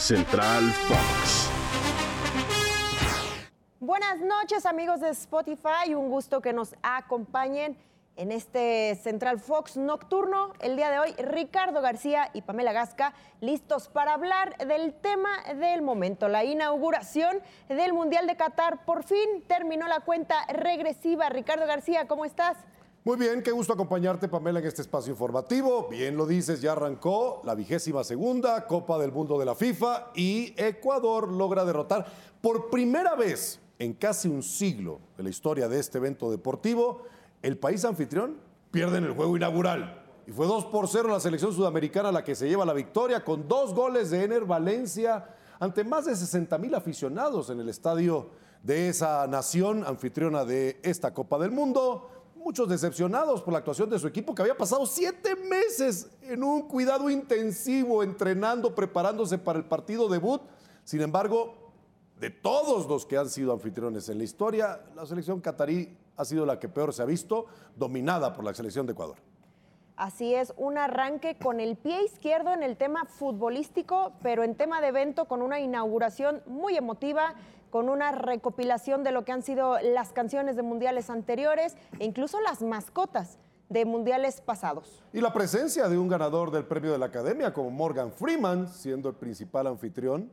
Central Fox. Buenas noches amigos de Spotify, un gusto que nos acompañen en este Central Fox nocturno. El día de hoy, Ricardo García y Pamela Gasca listos para hablar del tema del momento, la inauguración del Mundial de Qatar. Por fin terminó la cuenta regresiva. Ricardo García, ¿cómo estás? Muy bien, qué gusto acompañarte, Pamela, en este espacio informativo. Bien lo dices, ya arrancó la vigésima segunda Copa del Mundo de la FIFA y Ecuador logra derrotar por primera vez en casi un siglo de la historia de este evento deportivo, el país anfitrión pierde en el juego inaugural. Y fue 2 por 0 la selección sudamericana la que se lleva la victoria con dos goles de Ener Valencia ante más de 60 mil aficionados en el estadio de esa nación anfitriona de esta Copa del Mundo muchos decepcionados por la actuación de su equipo que había pasado siete meses en un cuidado intensivo, entrenando, preparándose para el partido debut. Sin embargo, de todos los que han sido anfitriones en la historia, la selección catarí ha sido la que peor se ha visto, dominada por la selección de Ecuador. Así es, un arranque con el pie izquierdo en el tema futbolístico, pero en tema de evento con una inauguración muy emotiva con una recopilación de lo que han sido las canciones de mundiales anteriores e incluso las mascotas de mundiales pasados. Y la presencia de un ganador del premio de la Academia como Morgan Freeman, siendo el principal anfitrión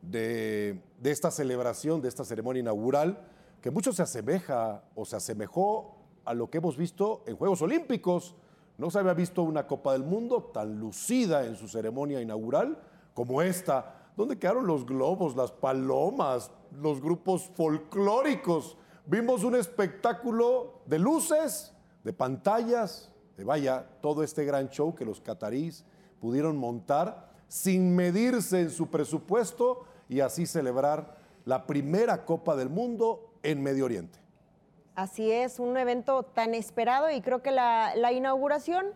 de, de esta celebración, de esta ceremonia inaugural, que mucho se asemeja o se asemejó a lo que hemos visto en Juegos Olímpicos. No se había visto una Copa del Mundo tan lucida en su ceremonia inaugural como esta. ¿Dónde quedaron los globos, las palomas, los grupos folclóricos. Vimos un espectáculo de luces, de pantallas, de vaya, todo este gran show que los catarís pudieron montar sin medirse en su presupuesto y así celebrar la primera Copa del Mundo en Medio Oriente. Así es, un evento tan esperado y creo que la, la inauguración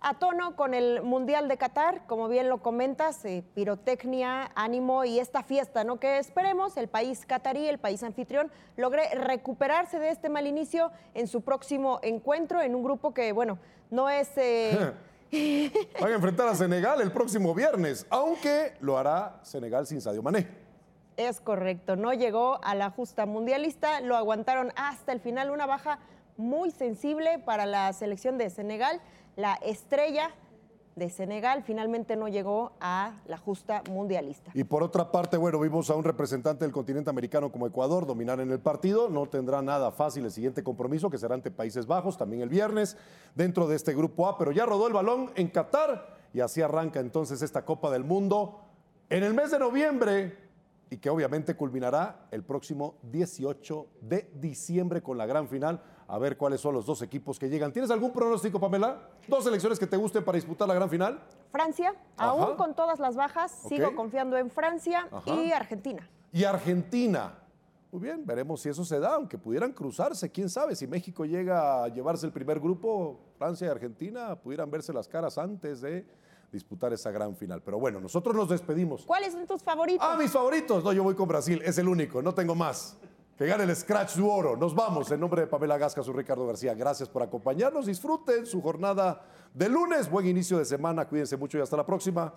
a tono con el Mundial de Qatar, como bien lo comentas, eh, pirotecnia, ánimo y esta fiesta, ¿no? Que esperemos el país catarí, el país anfitrión, logre recuperarse de este mal inicio en su próximo encuentro en un grupo que, bueno, no es... Eh... Van a enfrentar a Senegal el próximo viernes, aunque lo hará Senegal sin Sadio Mané. Es correcto, no llegó a la justa mundialista, lo aguantaron hasta el final, una baja muy sensible para la selección de Senegal la estrella de Senegal finalmente no llegó a la justa mundialista. Y por otra parte, bueno, vimos a un representante del continente americano como Ecuador dominar en el partido. No tendrá nada fácil el siguiente compromiso, que será ante Países Bajos, también el viernes, dentro de este grupo A. Pero ya rodó el balón en Qatar y así arranca entonces esta Copa del Mundo en el mes de noviembre y que obviamente culminará el próximo 18 de diciembre con la gran final a ver cuáles son los dos equipos que llegan. ¿Tienes algún pronóstico, Pamela? ¿Dos selecciones que te gusten para disputar la gran final? Francia, aún con todas las bajas, sigo confiando en Francia y Argentina. Y Argentina. Muy bien, veremos si eso se da, aunque pudieran cruzarse, quién sabe, si México llega a llevarse el primer grupo, Francia y Argentina pudieran verse las caras antes de disputar esa gran final. Pero bueno, nosotros nos despedimos. ¿Cuáles son tus favoritos? Ah, mis favoritos. No, yo voy con Brasil, es el único, no tengo más que gane el Scratch du Oro. Nos vamos. En nombre de Pamela Gasca, soy Ricardo García. Gracias por acompañarnos. Disfruten su jornada de lunes. Buen inicio de semana. Cuídense mucho y hasta la próxima.